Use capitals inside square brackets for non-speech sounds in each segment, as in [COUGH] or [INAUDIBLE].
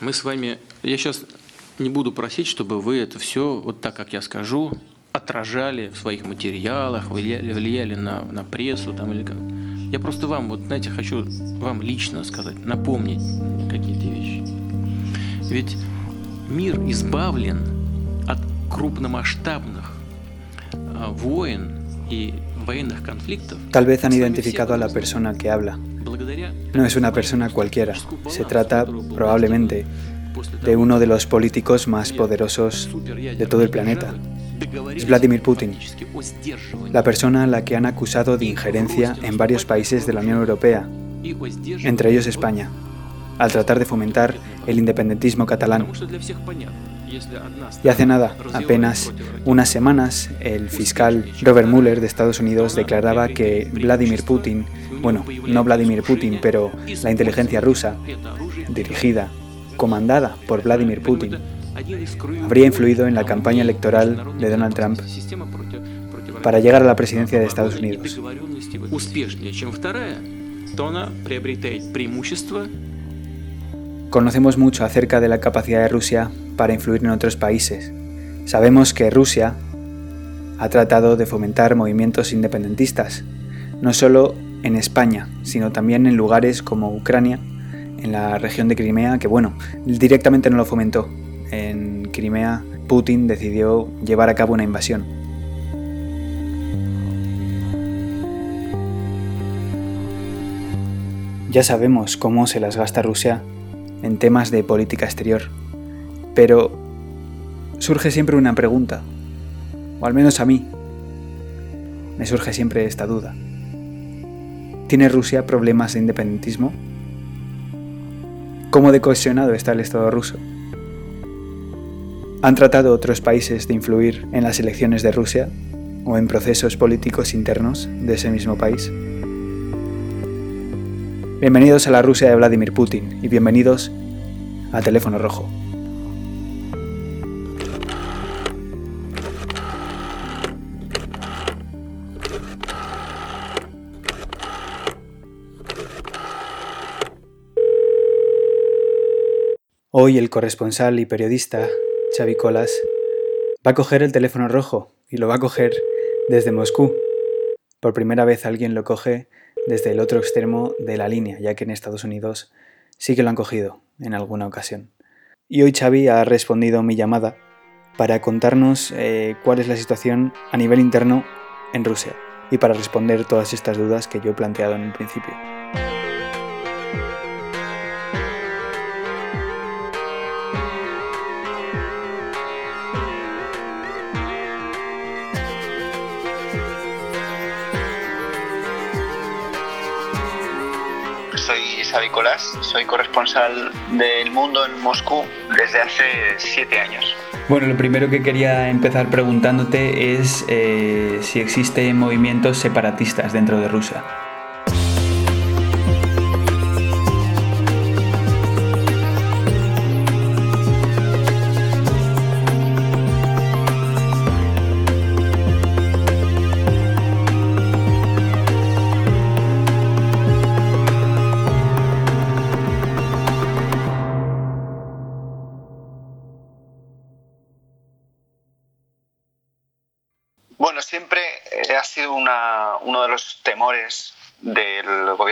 мы с вами... Я сейчас не буду просить, чтобы вы это все, вот так, как я скажу, отражали в своих материалах, влияли, влияли на, на прессу там или как. Я просто вам, вот знаете, хочу вам лично сказать, напомнить какие-то вещи. Ведь мир избавлен от крупномасштабных а, войн и военных конфликтов. Tal vez han identificado a la persona que habla. No es una persona cualquiera. Se trata probablemente de uno de los políticos más poderosos de todo el planeta. Es Vladimir Putin, la persona a la que han acusado de injerencia en varios países de la Unión Europea, entre ellos España, al tratar de fomentar el independentismo catalán. Y hace nada, apenas unas semanas, el fiscal Robert Mueller de Estados Unidos declaraba que Vladimir Putin, bueno, no Vladimir Putin, pero la inteligencia rusa, dirigida, comandada por Vladimir Putin, habría influido en la campaña electoral de Donald Trump para llegar a la presidencia de Estados Unidos. Conocemos mucho acerca de la capacidad de Rusia para influir en otros países. Sabemos que Rusia ha tratado de fomentar movimientos independentistas, no solo en España, sino también en lugares como Ucrania, en la región de Crimea, que bueno, directamente no lo fomentó. En Crimea, Putin decidió llevar a cabo una invasión. Ya sabemos cómo se las gasta Rusia en temas de política exterior. Pero surge siempre una pregunta, o al menos a mí, me surge siempre esta duda. ¿Tiene Rusia problemas de independentismo? ¿Cómo de cohesionado está el Estado ruso? ¿Han tratado otros países de influir en las elecciones de Rusia o en procesos políticos internos de ese mismo país? Bienvenidos a la Rusia de Vladimir Putin y bienvenidos a Teléfono Rojo. Hoy el corresponsal y periodista Xavi Colas va a coger el teléfono rojo y lo va a coger desde Moscú. Por primera vez alguien lo coge desde el otro extremo de la línea, ya que en Estados Unidos sí que lo han cogido en alguna ocasión. Y hoy Xavi ha respondido mi llamada para contarnos eh, cuál es la situación a nivel interno en Rusia y para responder todas estas dudas que yo he planteado en un principio. Soy corresponsal del mundo en Moscú desde hace siete años. Bueno, lo primero que quería empezar preguntándote es eh, si existen movimientos separatistas dentro de Rusia.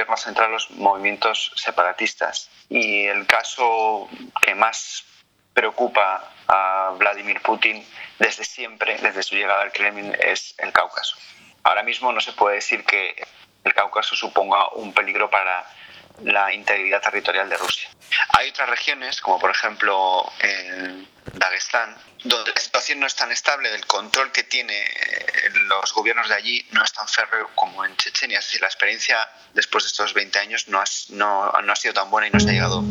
Del gobierno central los movimientos separatistas. Y el caso que más preocupa a Vladimir Putin desde siempre, desde su llegada al Kremlin, es el Cáucaso. Ahora mismo no se puede decir que el Cáucaso suponga un peligro para la integridad territorial de Rusia. Hay otras regiones, como por ejemplo en Dagestán, donde la situación no es tan estable, el control que tiene eh, los gobiernos de allí no es tan férreo como en Chechenia. Es la experiencia después de estos 20 años no ha, no, no ha sido tan buena y no se ha llegado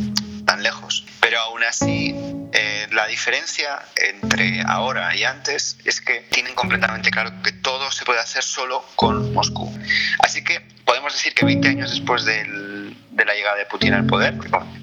tan lejos. Pero aún así, eh, la diferencia entre ahora y antes es que tienen completamente claro que todo se puede hacer solo con Moscú. Así que podemos decir que 20 años después del, de la llegada de Putin al poder,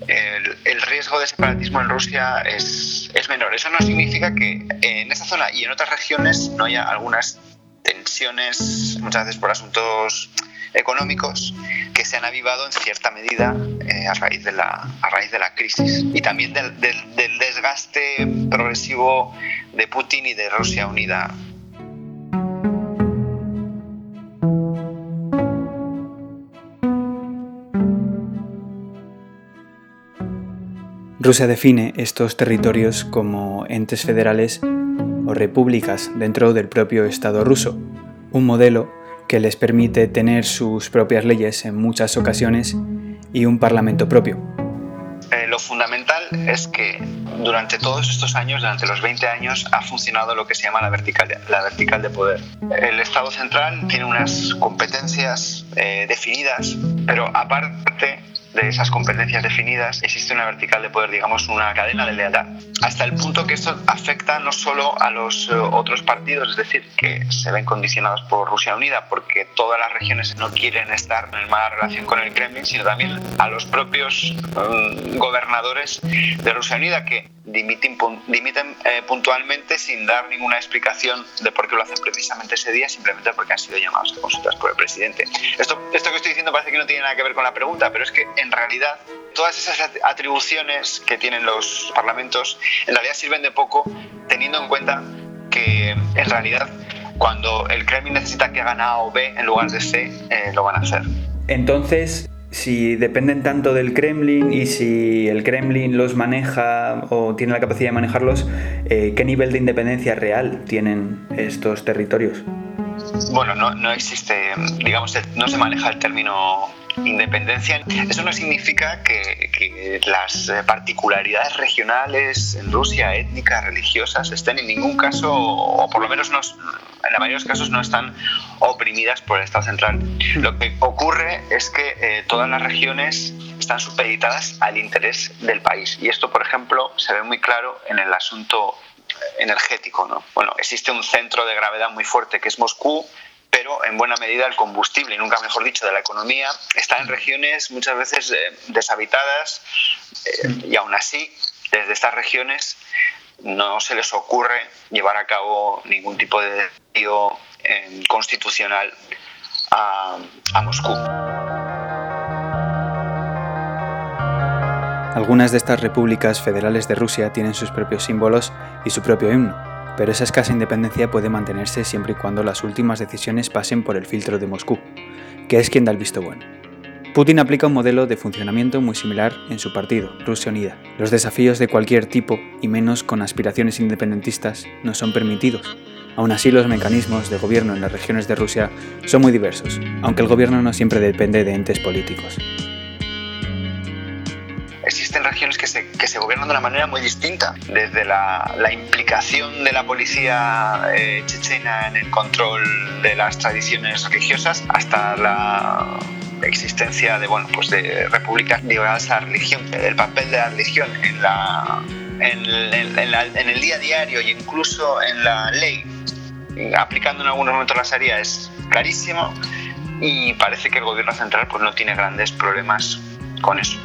el, riesgo de separatismo en Rusia es, es menor. Eso no significa que en esta zona y en otras regiones no haya algunas tensiones, muchas veces por asuntos económicos, que se han avivado en cierta medida eh, a, raíz de la, a raíz de la crisis y también del, del desgaste progresivo de Putin y de Rusia unida Rusia define estos territorios como entes federales o repúblicas dentro del propio Estado ruso, un modelo que les permite tener sus propias leyes en muchas ocasiones y un parlamento propio. Eh, lo fundamental es que durante todos estos años, durante los 20 años, ha funcionado lo que se llama la vertical de, la vertical de poder. El Estado central tiene unas competencias eh, definidas, pero aparte de esas competencias definidas, existe una vertical de poder, digamos, una cadena de lealtad. Hasta el punto que esto afecta no solo a los eh, otros partidos, es decir, que se ven condicionados por Rusia Unida, porque todas las regiones no quieren estar en mala relación con el Kremlin, sino también a los propios um, gobernadores de Rusia Unida, que dimiten, dimiten eh, puntualmente sin dar ninguna explicación de por qué lo hacen precisamente ese día, simplemente porque han sido llamados a consultas por el presidente. Esto, esto que estoy diciendo parece que no tiene nada que ver con la pregunta, pero es que en realidad todas esas atribuciones que tienen los parlamentos en realidad sirven de poco teniendo en cuenta que en realidad cuando el Kremlin necesita que hagan A o B en lugar de C, eh, lo van a hacer. Entonces, si dependen tanto del Kremlin y si el Kremlin los maneja o tiene la capacidad de manejarlos, eh, ¿qué nivel de independencia real tienen estos territorios? Bueno, no, no existe, digamos, no se maneja el término independencia. Eso no significa que, que, las particularidades regionales en Rusia, étnicas, religiosas, estén en ningún caso, o por lo menos no, en la mayoría de los casos no están oprimidas por el Estado central. Lo que ocurre es que eh, todas las regiones están supeditadas al interés del país. Y esto, por ejemplo, se ve muy claro en el asunto energético. ¿no? Bueno, existe un centro de gravedad muy fuerte que es Moscú, pero en buena medida el combustible, y nunca mejor dicho, de la economía está en regiones muchas veces eh, deshabitadas eh, y aún así, desde estas regiones no se les ocurre llevar a cabo ningún tipo de desafío eh, constitucional a, a Moscú. Algunas de estas repúblicas federales de Rusia tienen sus propios símbolos y su propio himno, pero esa escasa independencia puede mantenerse siempre y cuando las últimas decisiones pasen por el filtro de Moscú, que es quien da el visto bueno. Putin aplica un modelo de funcionamiento muy similar en su partido, Rusia Unida. Los desafíos de cualquier tipo, y menos con aspiraciones independentistas, no son permitidos. Aún así, los mecanismos de gobierno en las regiones de Rusia son muy diversos, aunque el gobierno no siempre depende de entes políticos existen regiones que se, que se, gobiernan de una manera muy distinta, desde la, la implicación de la policía eh, chechena en el control de las tradiciones religiosas hasta la existencia de, bueno, pues de repúblicas ligadas a la religión, el papel de la religión en, la, en, el día a diario e incluso en la ley, aplicando en algunos momentos la Sharia, es clarísimo y parece que el gobierno central pues, no tiene grandes problemas con eso.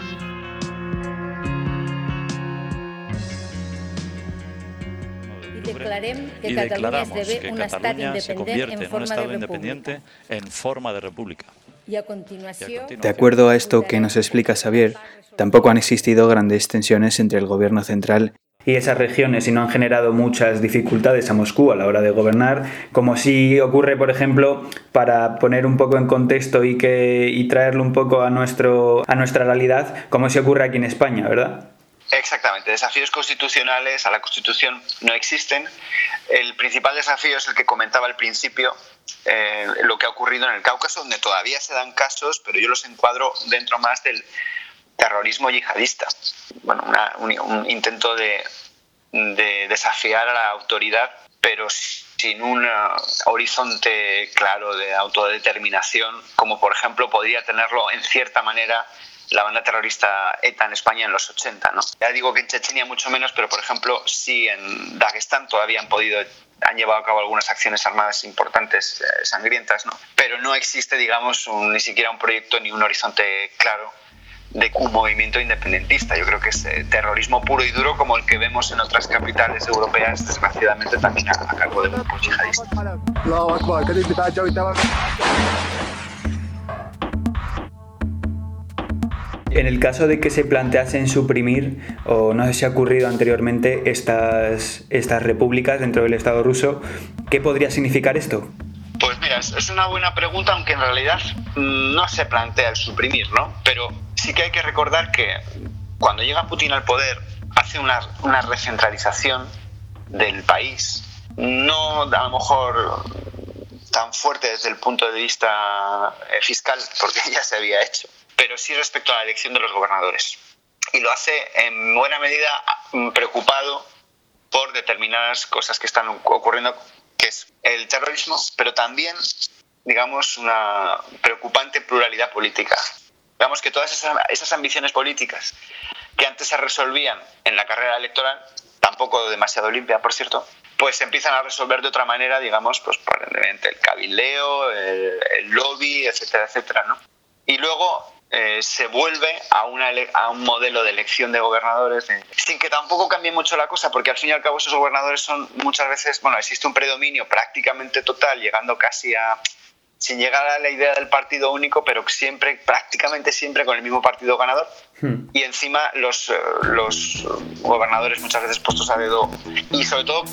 Declarem que Catalunya esdevé un estat independent en forma de independiente en forma de república. Y a continuación, de acuerdo a esto que nos explica Xavier, tampoco han existido grandes tensiones entre el gobierno central y esas regiones y no han generado muchas dificultades a Moscú a la hora de gobernar, como si ocurre, por ejemplo, para poner un poco en contexto y, que, y traerlo un poco a, nuestro, a nuestra realidad, como si ocurre aquí en España, ¿verdad? Exactamente, desafíos constitucionales a la Constitución no existen. El principal desafío es el que comentaba al principio, eh, lo que ha ocurrido en el Cáucaso, donde todavía se dan casos, pero yo los encuadro dentro más del terrorismo yihadista. Bueno, una, un, intento de, de, desafiar a la autoridad, pero sin un horizonte claro de autodeterminación, como por ejemplo podría tenerlo en cierta manera la banda terrorista ETA en España en los 80. ¿no? Ya digo que en Chechenia mucho menos, pero por ejemplo sí en Dagestán todavía han podido han llevado a cabo algunas acciones armadas importantes, eh, sangrientas, ¿no? pero no existe, digamos, un, ni siquiera un proyecto ni un horizonte claro de un movimiento independentista. Yo creo que es eh, terrorismo puro y duro como el que vemos en otras capitales europeas, desgraciadamente también a, a cargo de grupos yihadistas. En el caso de que se planteasen suprimir, o no sé si ha ocurrido anteriormente, estas, estas repúblicas dentro del Estado ruso, ¿qué podría significar esto? Pues mira, es una buena pregunta, aunque en realidad no se plantea el suprimir, ¿no? Pero sí que hay que recordar que cuando llega Putin al poder, hace una, una recentralización del país, no a lo mejor tan fuerte desde el punto de vista eh, fiscal, porque [LAUGHS] ya se había hecho, pero sí respecto a la elección de los gobernadores. Y lo hace en buena medida mm, preocupado por determinadas cosas que están ocurriendo, que es el terrorismo, pero también, digamos, una preocupante pluralidad política. Digamos que todas esas, ambiciones políticas que antes se resolvían en la carrera electoral, tampoco demasiado limpia, por cierto, pues se empiezan a resolver de otra manera, digamos, pues probablemente el cabildeo, el, el lobby, etcétera, etcétera, ¿no? Y luego eh, se vuelve a, una a un modelo de elección de gobernadores sin que tampoco cambie mucho la cosa, porque al fin y al cabo esos gobernadores son muchas veces, bueno, existe un predominio prácticamente total, llegando casi a, sin llegar a la idea del partido único, pero siempre, prácticamente siempre con el mismo partido ganador. Hmm. Y encima los, eh, los gobernadores muchas veces puestos a dedo y sobre todo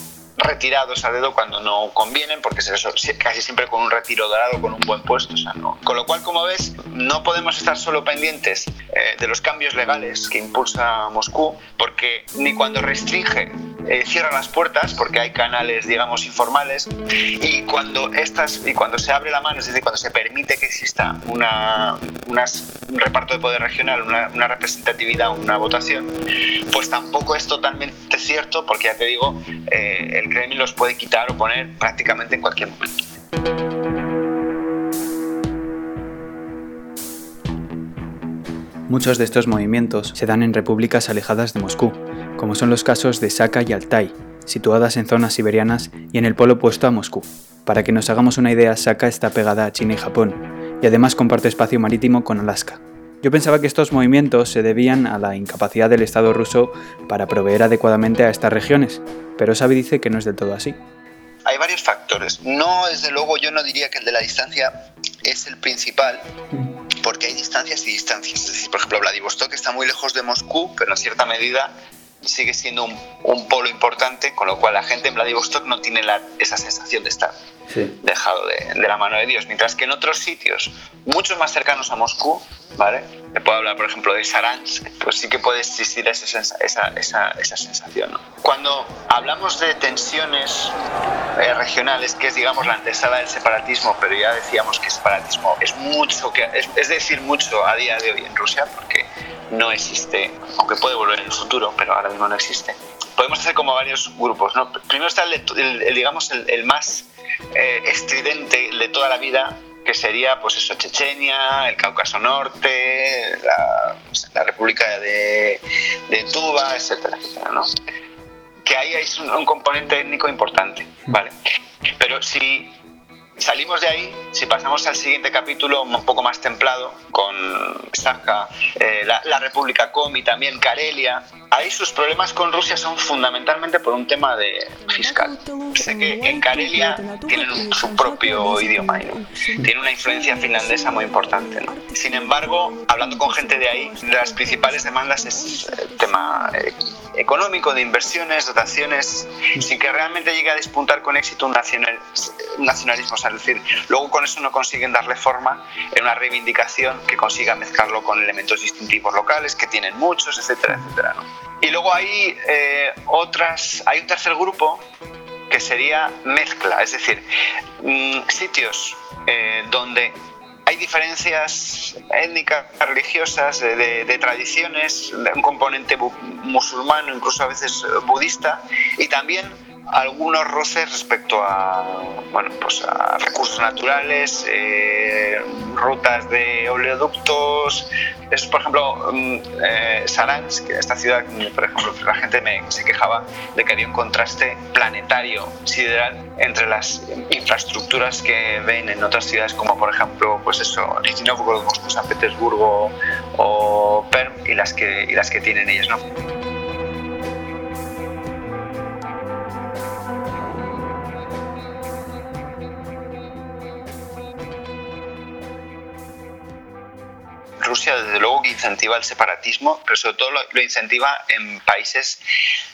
retirados a dedo cuando no convienen, porque se casi siempre con un retiro dorado, con un buen puesto. O sea, no. Con lo cual, como ves, no podemos estar solo pendientes eh, de los cambios legales que impulsa Moscú, porque ni cuando restringe eh, cierra las puertas porque hay canales, digamos, informales y cuando estas y cuando se abre la mano, es decir, cuando se permite que exista un reparto de poder regional, una, una, representatividad, una votación, pues tampoco es totalmente cierto porque ya te digo, eh, el Kremlin los puede quitar o poner prácticamente en cualquier momento. Muchos de estos movimientos se dan en repúblicas alejadas de Moscú, como son los casos de Saka y Altai, situadas en zonas siberianas y en el polo opuesto a Moscú. Para que nos hagamos una idea, Saka está pegada a China y Japón, y además comparte espacio marítimo con Alaska. Yo pensaba que estos movimientos se debían a la incapacidad del Estado ruso para proveer adecuadamente a estas regiones, pero Xavi dice que no es del todo así. Hay varios factores. No, desde luego, yo no diría que el de la distancia es el principal, porque hay distancias y distancias. Es decir, por ejemplo, Vladivostok está muy lejos de Moscú, pero en cierta medida sigue siendo un, un, polo importante, con lo cual la gente en Vladivostok no tiene la, esa sensación de estar sí. dejado de, de, la mano de Dios. Mientras que en otros sitios, mucho más cercanos a Moscú, ¿vale? Te puedo hablar, por ejemplo, de Saransk, pues sí que puede existir esa, esa, esa, esa sensación. ¿no? Cuando hablamos de tensiones eh, regionales, que es, digamos, la antesala del separatismo, pero ya decíamos que separatismo es mucho, que, es, es decir, mucho a día de hoy en Rusia, porque no existe, aunque puede volver en el futuro, pero ahora mismo no existe. Podemos hacer como varios grupos. ¿no? Primero está el, el, el digamos, el, el más eh, estridente de toda la vida, que sería pues eso, Chechenia, el Cáucaso Norte, la, la República de, de, Tuba, etcétera, etcétera, ¿no? Que ahí hay un, un componente étnico importante, ¿vale? Pero si Salimos de ahí, si pasamos al siguiente capítulo, un poco más templado, con Sakha, eh, la, la, República Komi, también Karelia, ahí sus problemas con Rusia son fundamentalmente por un tema de fiscal. Sé que en Karelia tienen su propio idioma, ¿no? tiene una influencia finlandesa muy importante. ¿no? Sin embargo, hablando con gente de ahí, las principales demandas es el tema eh, económico, de inversiones, dotaciones, sin que realmente llegue a despuntar con éxito un, nacional, un nacionalismo es decir, luego con eso no consiguen darle forma en una reivindicación que consiga mezclarlo con elementos distintivos locales, que tienen muchos, etcétera, etcétera. Y luego hay eh, otras, hay un tercer grupo que sería mezcla, es decir, mmm, sitios eh, donde hay diferencias étnicas, religiosas, de, tradiciones, un componente musulmano, incluso a veces budista, y también algunos roces respecto a, bueno, pues a recursos naturales, eh, rutas de oleoductos. Es, por ejemplo, mm, eh, Saransk, esta ciudad, por ejemplo, la gente me, se quejaba de que había un contraste planetario, sideral, entre las infraestructuras que ven en otras ciudades, como por ejemplo, pues eso, Moscú, San Petersburgo o Perm, y las que, y las que tienen ellas, ¿no? Rusia desde luego que incentiva el separatismo, pero sobre todo lo, incentiva en países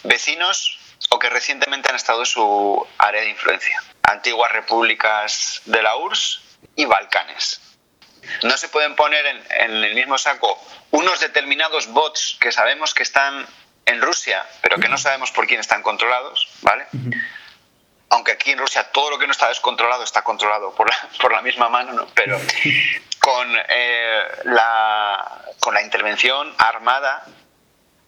vecinos o que recientemente han estado en su área de influencia. Antiguas repúblicas de la URSS y Balcanes. No se pueden poner en, en el mismo saco unos determinados bots que sabemos que están en Rusia, pero que no sabemos por quién están controlados, ¿vale? aunque aquí en Rusia todo lo que no está descontrolado está controlado por la, por la misma mano, ¿no? pero [LAUGHS] con, eh, la, con la intervención armada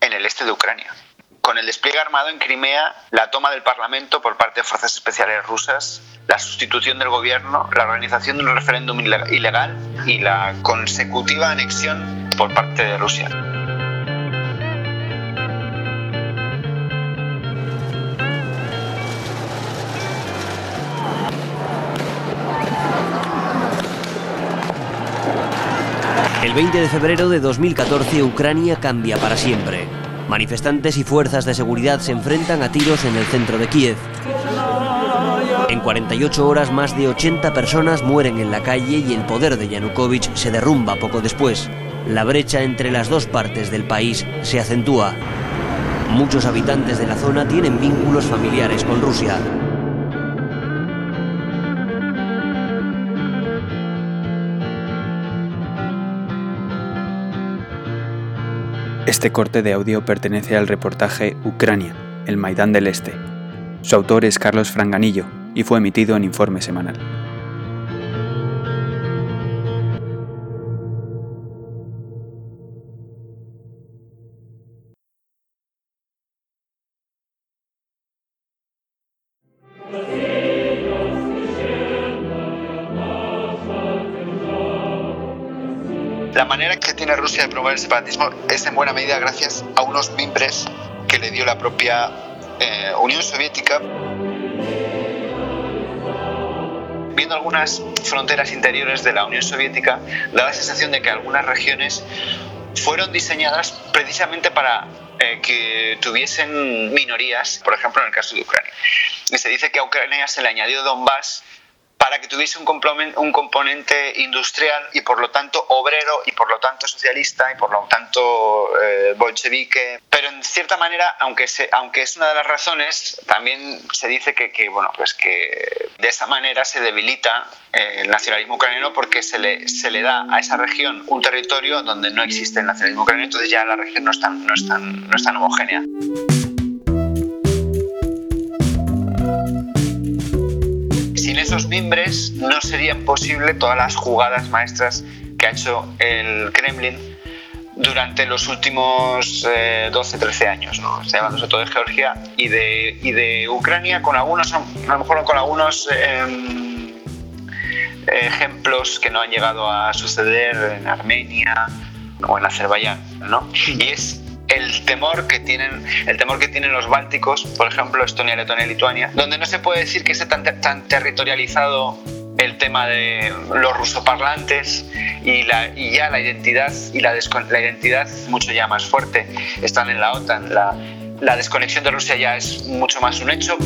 en el este de Ucrania. Con el despliegue armado en Crimea, la toma del Parlamento por parte de fuerzas especiales rusas, la sustitución del gobierno, la organización de un referéndum ilegal y la consecutiva anexión por parte de Rusia. El 20 de febrero de 2014 Ucrania cambia para siempre. Manifestantes y fuerzas de seguridad se enfrentan a tiros en el centro de Kiev. En 48 horas más de 80 personas mueren en la calle y el poder de Yanukovych se derrumba poco después. La brecha entre las dos partes del país se acentúa. Muchos habitantes de la zona tienen vínculos familiares con Rusia. Este corte de audio pertenece al reportaje Ucrania, el Maidán del Este. Su autor es Carlos Franganillo y fue emitido en Informe Semanal. Rusia de promover el separatismo es en buena medida gracias a unos mimbres que le dio la propia eh, Unión Soviética. Viendo algunas fronteras interiores de la Unión Soviética, da la sensación de que algunas regiones fueron diseñadas precisamente para eh, que tuviesen minorías, por ejemplo en el caso de Ucrania. Y se dice que a Ucrania se le añadió Donbass para que tuviese un, un componente industrial y por lo tanto obrero y por lo tanto socialista y por lo tanto eh, bolchevique. Pero en cierta manera, aunque, se, aunque es una de las razones, también se dice que, que, bueno, pues que de esa manera se debilita eh, el nacionalismo ucraniano porque se le, se le da a esa región un territorio donde no existe el nacionalismo ucraniano, entonces ya la región no es tan, no es tan, no es tan homogénea. Esos mimbres no serían posible todas las jugadas maestras que ha hecho el Kremlin durante los últimos 12-13 eh, años, ¿no? sobre todo de Georgia y de, y de Ucrania, con algunos, a lo mejor con algunos em, ejemplos que no han llegado a suceder en Armenia o en Azerbaiyán, ¿no? Y es el temor que tienen el temor que tienen los bálticos por ejemplo Estonia Letonia y Lituania donde no se puede decir que esté tan, tan territorializado el tema de los rusoparlantes y, y ya la identidad y la, identidad mucho ya más fuerte. Están en la OTAN la desconexión de Rusia ya es mucho más un hecho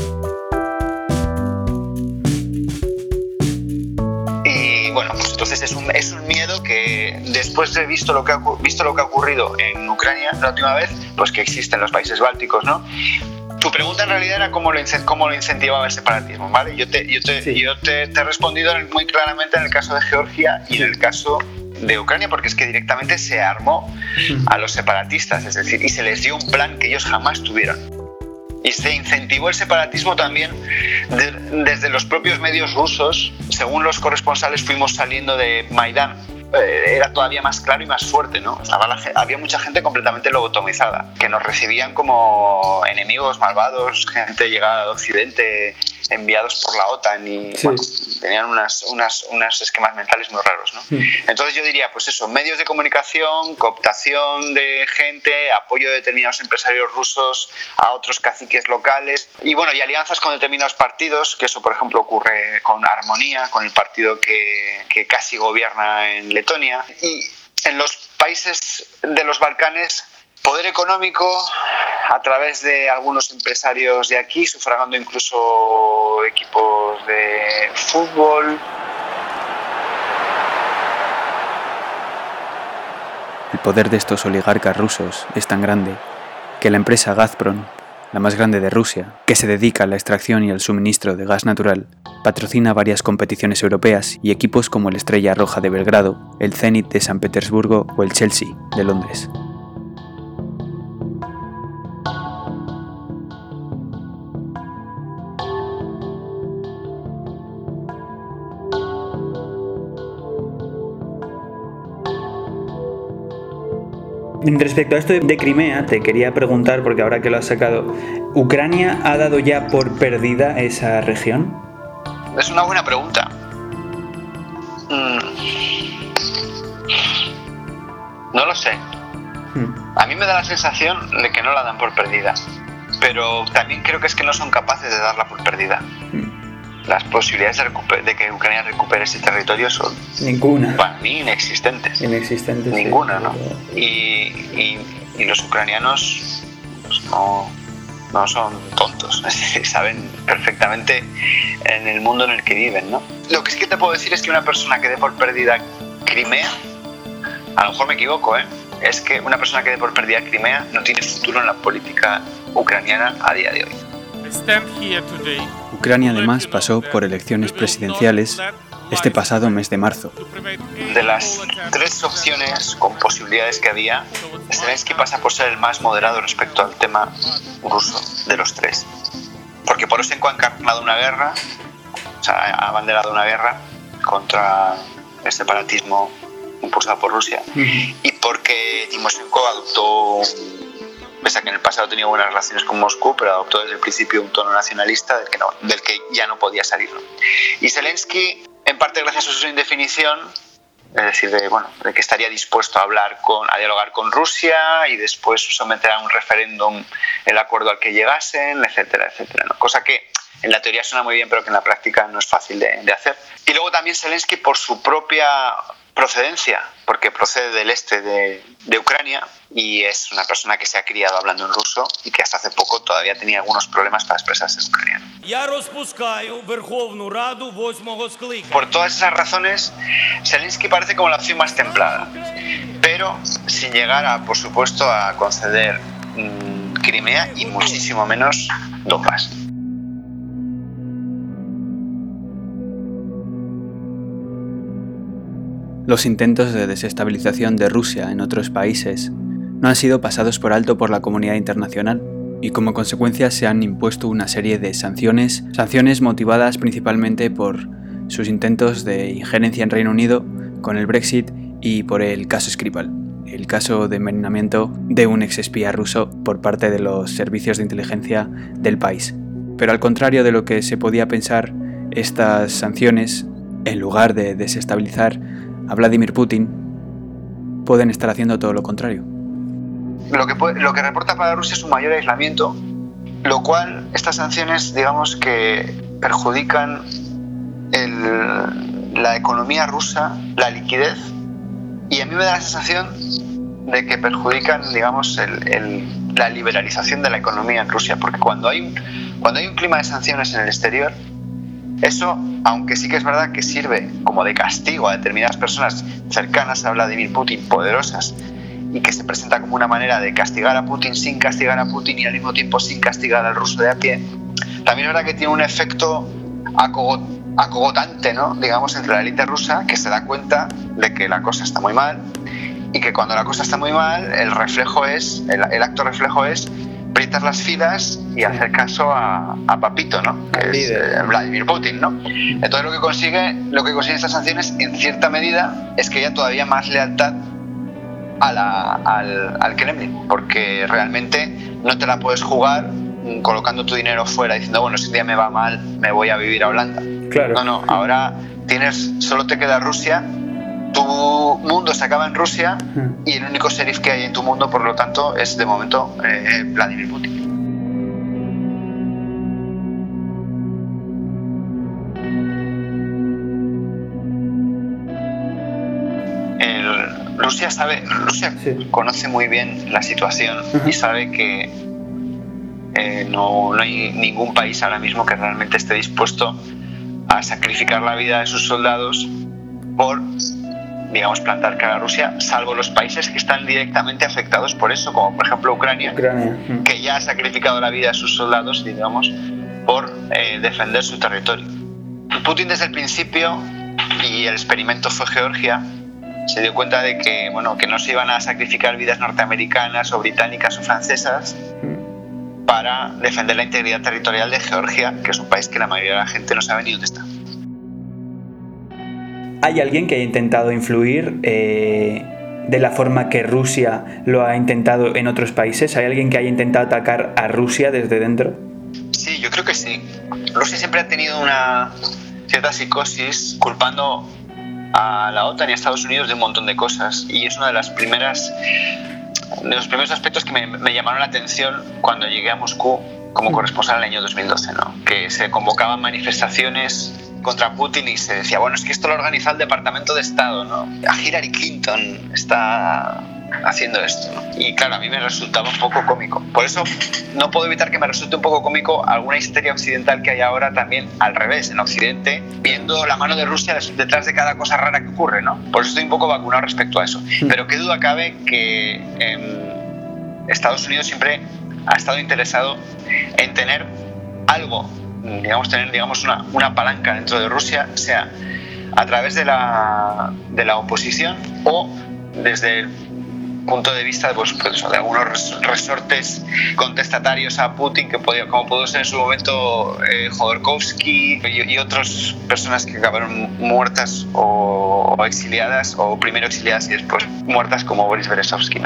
bueno, pues entonces es un, es un miedo que después de visto lo que ha, visto lo que ha ocurrido en Ucrania la última vez, pues que existe en los países bálticos, ¿no? Tu pregunta en realidad era cómo lo, cómo lo incentivaba el separatismo, ¿vale? Yo te, yo te, yo te, te he respondido muy claramente en el caso de Georgia y en el caso de Ucrania porque es que directamente se armó a los separatistas, es decir, y se les dio un plan que ellos jamás tuvieron. Y se incentivó el separatismo también desde los propios medios rusos. Según los corresponsales fuimos saliendo de Maidán era todavía más claro y más fuerte, ¿no? había mucha gente completamente lobotomizada, que nos recibían como enemigos malvados, gente llegada de Occidente, enviados por la OTAN y tenían unas, unas, unos esquemas mentales muy raros, ¿no? Entonces yo diría, pues eso, medios de comunicación, cooptación de gente, apoyo de determinados empresarios rusos a otros caciques locales y bueno, y alianzas con determinados partidos, que eso por ejemplo ocurre con Armonía, con el partido que, que casi gobierna en Letonia. Y en los países de los Balcanes poder económico a través de algunos empresarios de aquí, sufragando incluso equipos de fútbol. El poder de estos oligarcas rusos es tan grande que la empresa Gazprom la más grande de Rusia, que se dedica a la extracción y el suministro de gas natural, patrocina varias competiciones europeas y equipos como el Estrella Roja de Belgrado, el Zenit de San Petersburgo o el Chelsea de Londres. Respecto a esto de Crimea, te quería preguntar, porque ahora que lo has sacado, ¿Ucrania ha dado ya por perdida esa región? Es una buena pregunta. Mm. No lo sé. Hmm. A mí me da la sensación de que no la dan por perdida, pero también creo que es que no son capaces de darla por perdida. Hmm las posibilidades de, que Ucrania recupere ese territorio son ninguna para mí inexistentes inexistentes ninguna no y, y, los ucranianos pues, no, no son tontos [LAUGHS] saben perfectamente en el mundo en el que viven no lo que sí que te puedo decir es que una persona que dé por perdida Crimea a lo mejor me equivoco eh es que una persona que dé por perdida Crimea no tiene futuro en la política ucraniana a día de hoy. Ucrania además pasó por elecciones presidenciales este pasado mes de marzo. De las tres opciones con posibilidades que había, Zelensky pasa por ser el más moderado respecto al tema ruso de los tres. Porque Poroshenko ha encarnado una guerra, o sea, ha abanderado una guerra contra el separatismo impulsado por Rusia. Y porque Timoshenko adoptó pese a que en el pasado tenía buenas relaciones con Moscú, pero adoptó desde el principio un tono nacionalista del que, no, del que ya no podía salir. Y Zelensky, en parte gracias a su indefinición, es decir, de, bueno, de que estaría dispuesto a hablar con, a dialogar con Rusia y después someter a un referéndum el acuerdo al que llegasen, etcétera, etcétera. Cosa que en la teoría suena muy bien, pero que en la práctica no es fácil de, de hacer. Y luego también Zelensky, por su propia procedencia, porque procede del este de, de, Ucrania y es una persona que se ha criado hablando en ruso y que hasta hace poco todavía tenía algunos problemas para expresarse en ucraniano. Por todas esas razones, Zelensky parece como la opción más templada, pero sin llegar a, por supuesto, a conceder mmm, Crimea y muchísimo menos Donbass. Los intentos de desestabilización de Rusia en otros países no han sido pasados por alto por la comunidad internacional y como consecuencia se han impuesto una serie de sanciones, sanciones motivadas principalmente por sus intentos de injerencia en Reino Unido con el Brexit y por el caso Skripal, el caso de envenenamiento de un exespía ruso por parte de los servicios de inteligencia del país. Pero al contrario de lo que se podía pensar, estas sanciones, en lugar de desestabilizar a Vladimir Putin, pueden estar haciendo todo lo contrario. Lo que, lo que reporta para Rusia es un mayor aislamiento, lo cual estas sanciones, digamos que perjudican la economía rusa, la liquidez, y a mí me da la sensación de que perjudican, digamos, la liberalización de la economía en Rusia, porque cuando hay, cuando hay un clima de sanciones en el exterior, eso, aunque sí que es verdad que sirve como de castigo a determinadas personas cercanas a Vladimir Putin, poderosas, y que se presenta como una manera de castigar a Putin sin castigar a Putin y al mismo tiempo sin castigar al ruso de a pie, también es verdad que tiene un efecto acogotante, ¿no? digamos, entre la élite rusa, que se da cuenta de que la cosa está muy mal y que cuando la cosa está muy mal, el reflejo es, el acto reflejo es aprietas las filas y hacer caso a, Papito, ¿no? Que es eh, Vladimir Putin, ¿no? Entonces lo que consigue, lo que consiguen estas sanciones, en cierta medida, es que haya todavía más lealtad al, al Kremlin, porque realmente no te la puedes jugar colocando tu dinero fuera diciendo, bueno, si un día me va mal, me voy a vivir a Holanda. Claro. No, no, ahora tienes, solo te queda Rusia, tu mundo se acaba en Rusia y el único sheriff que hay en tu mundo, por lo tanto, es de momento eh, Vladimir Putin. Rusia sabe, Rusia conoce muy bien la situación y sabe que eh, no, no, hay ningún país ahora mismo que realmente esté dispuesto a sacrificar la vida de sus soldados por, digamos, plantar cara a Rusia, salvo los países que están directamente afectados por eso, como por ejemplo Ucrania, que ya ha sacrificado la vida de sus soldados, digamos, por eh, defender su territorio. Putin desde el principio, y el experimento fue Georgia, se dio cuenta de que, bueno, que no se iban a sacrificar vidas norteamericanas o británicas o francesas para defender la integridad territorial de Georgia, que es un país que la mayoría de la gente no sabe ni dónde está. ¿Hay alguien que haya intentado influir eh, de la forma que Rusia lo ha intentado en otros países? ¿Hay alguien que haya intentado atacar a Rusia desde dentro? Sí, yo creo que sí. Rusia siempre ha tenido una cierta psicosis culpando a la OTAN y a Estados Unidos de un montón de cosas y es una de las primeras de los primeros aspectos que me, llamaron la atención cuando llegué a Moscú como corresponsal en el año 2012, ¿no? que se convocaban manifestaciones contra Putin y se decía, bueno, es que esto lo organiza el Departamento de Estado, ¿no? A Hillary Clinton está haciendo esto. Y claro, a mí me resultaba un poco cómico. Por eso no puedo evitar que me resulte un poco cómico alguna histeria occidental que hay ahora también al revés, en Occidente, viendo la mano de Rusia detrás de cada cosa rara que ocurre, ¿no? Por eso estoy un poco vacunado respecto a eso. Hmm. Pero qué duda cabe que em, Estados Unidos siempre ha estado interesado en tener algo, digamos, tener digamos, una, una palanca dentro de Rusia, sea a través de la, de la oposición o desde el punto de vista pues, pues, de algunos resortes contestatarios a Putin, que podía, como pudo ser en su momento eh, Jodorkovsky y, otras personas que acabaron muertas o, exiliadas, o primero exiliadas y después muertas, como Boris Berezovsky.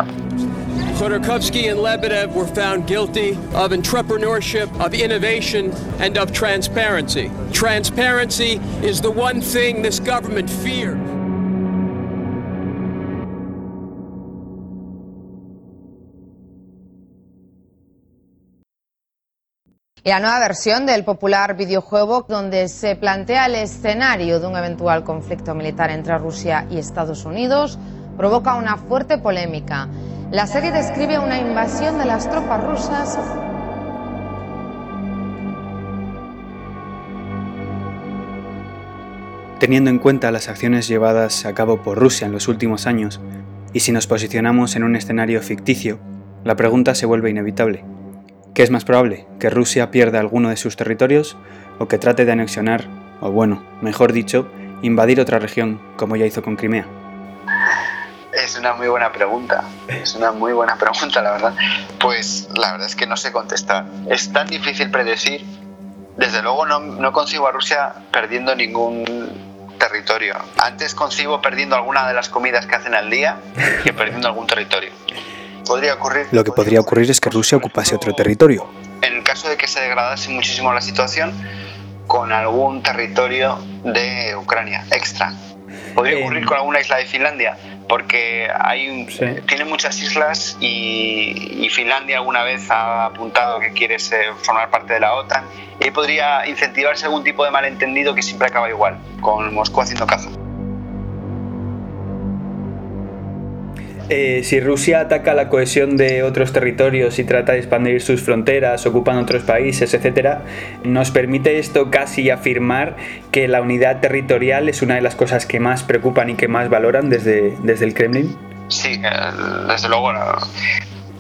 Khodorkovsky and Lebedev were found guilty of entrepreneurship, of innovation, and of transparency. Transparency is the one thing this government fears. y la nueva versión del popular videojuego donde se plantea el escenario de un eventual conflicto militar entre Rusia y Estados Unidos provoca una fuerte polémica. La serie describe una invasión de las tropas rusas Teniendo en cuenta las acciones llevadas a cabo por Rusia en los últimos años, y si nos posicionamos en un escenario ficticio, la pregunta se vuelve inevitable. ¿Qué es más probable? ¿Que Rusia pierda alguno de sus territorios o que trate de anexionar, o bueno, mejor dicho, invadir otra región como ya hizo con Crimea? Es una muy buena pregunta, es una muy buena pregunta, la verdad. Pues la verdad es que no sé contestar. Es tan difícil predecir. Desde luego no, no concibo a Rusia perdiendo ningún territorio. Antes concibo perdiendo alguna de las comidas que hacen al día que perdiendo algún territorio. Lo que podría ocurrir es que Rusia ocupase otro territorio. En el caso de que se degradase muchísimo la situación, con algún territorio de Ucrania extra. Podría ocurrir con alguna isla de Finlandia, porque hay, tiene muchas islas y, Finlandia alguna vez ha apuntado que quiere formar parte de la OTAN y podría incentivarse algún tipo de malentendido que siempre acaba igual, con Moscú haciendo caza. Eh, si Rusia ataca la cohesión de otros territorios y trata de expandir sus fronteras, ocupan otros países, etc., nos permite esto casi afirmar que la unidad territorial es una de las cosas que más preocupan y que más valoran desde, desde el Kremlin. Sí, eh, desde luego.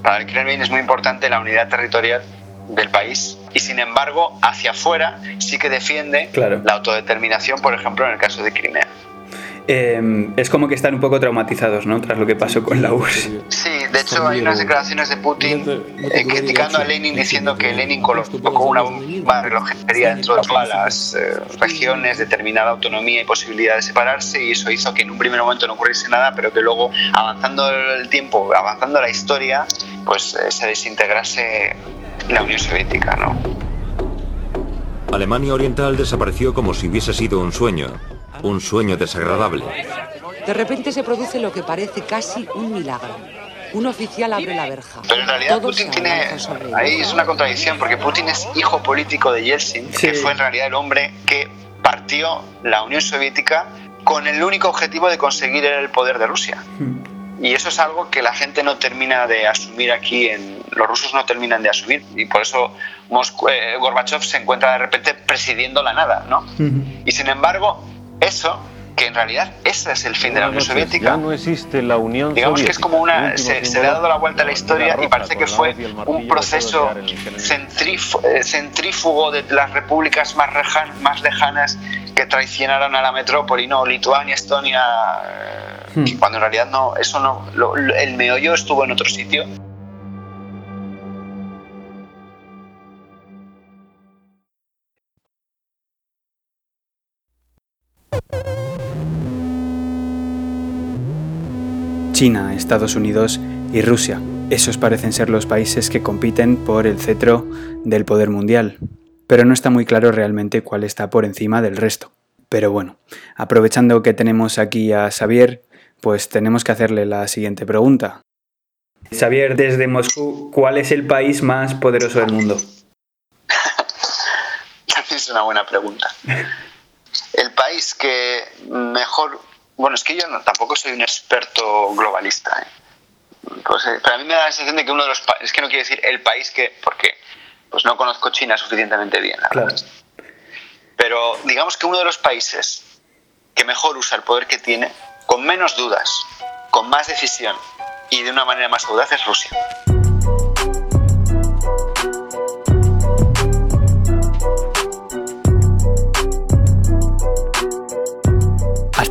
Para el Kremlin es muy importante la unidad territorial del país y sin embargo hacia afuera sí que defiende la autodeterminación, por ejemplo, en el caso de Crimea. Em, es como que están un poco traumatizados, ¿no? Tras lo que pasó con la URSS. Sí, De hecho, hay unas declaraciones de Putin eh, criticando a Lenin diciendo que Lenin colocó una bomba de relojería dentro de todas las eh, regiones, determinada autonomía y posibilidad de separarse, y eso hizo que en un primer momento no ocurriese nada, pero que luego, avanzando el tiempo, avanzando la historia, pues eh, se desintegrase la Unión Soviética, ¿no? Alemania Oriental desapareció como si hubiese sido un sueño, un sueño desagradable. De repente se produce lo que parece casi un milagro. Un oficial abre la verja. Pero en realidad Putin tiene. Ahí es una contradicción, porque Putin es hijo político de Yeltsin, que fue en realidad el hombre que partió la Unión Soviética con el único objetivo de conseguir el poder de Rusia. Hmm. Y eso es algo que la gente no termina de asumir aquí, en, los rusos no terminan de asumir, y por eso eh, Gorbachev se encuentra de repente presidiendo la nada, ¿no? Hmm. Y sin embargo, eso que en realidad ese es el fin de la Unión Soviética. no existe la Unión Digamos que es como una. Se, le ha dado la vuelta a la historia y parece que fue un proceso eh, centrífugo de las repúblicas más, más lejanas que traicionaron a la metrópoli, no, Lituania, Estonia, eh, hmm. cuando en realidad no, eso no, el meollo estuvo en otro sitio. China, Estados Unidos y Rusia. Esos parecen ser los países que compiten por el cetro del poder mundial, pero no está muy claro realmente cuál está por encima del resto. Pero bueno, aprovechando que tenemos aquí a Xavier, pues tenemos que hacerle la siguiente pregunta. Xavier, desde Moscú, ¿cuál es el país más poderoso del mundo? [LAUGHS] es una buena pregunta. El país que mejor bueno, es que yo tampoco soy un experto globalista. ¿eh? Pues, eh, pero a mí me da la sensación de que uno de los países, es que no quiero decir el país que, porque pues no conozco China suficientemente bien. Claro. Pero digamos que uno de los países que mejor usa el poder que tiene, con menos dudas, con más decisión y de una manera más audaz es Rusia.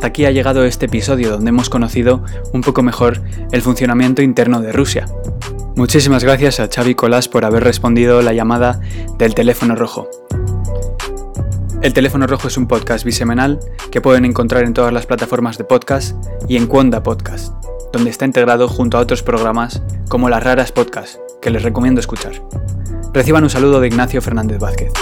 Hasta aquí ha llegado este episodio donde hemos conocido un poco mejor el funcionamiento interno de Rusia. Muchísimas gracias a Xavi Colás por haber respondido la llamada del teléfono rojo. El teléfono rojo es un podcast bisemanal que pueden encontrar en todas las plataformas de podcast y en Cuonda Podcast, donde está integrado junto a otros programas como Las Raras Podcast, que les recomiendo escuchar. Reciban un saludo de Ignacio Fernández Vázquez.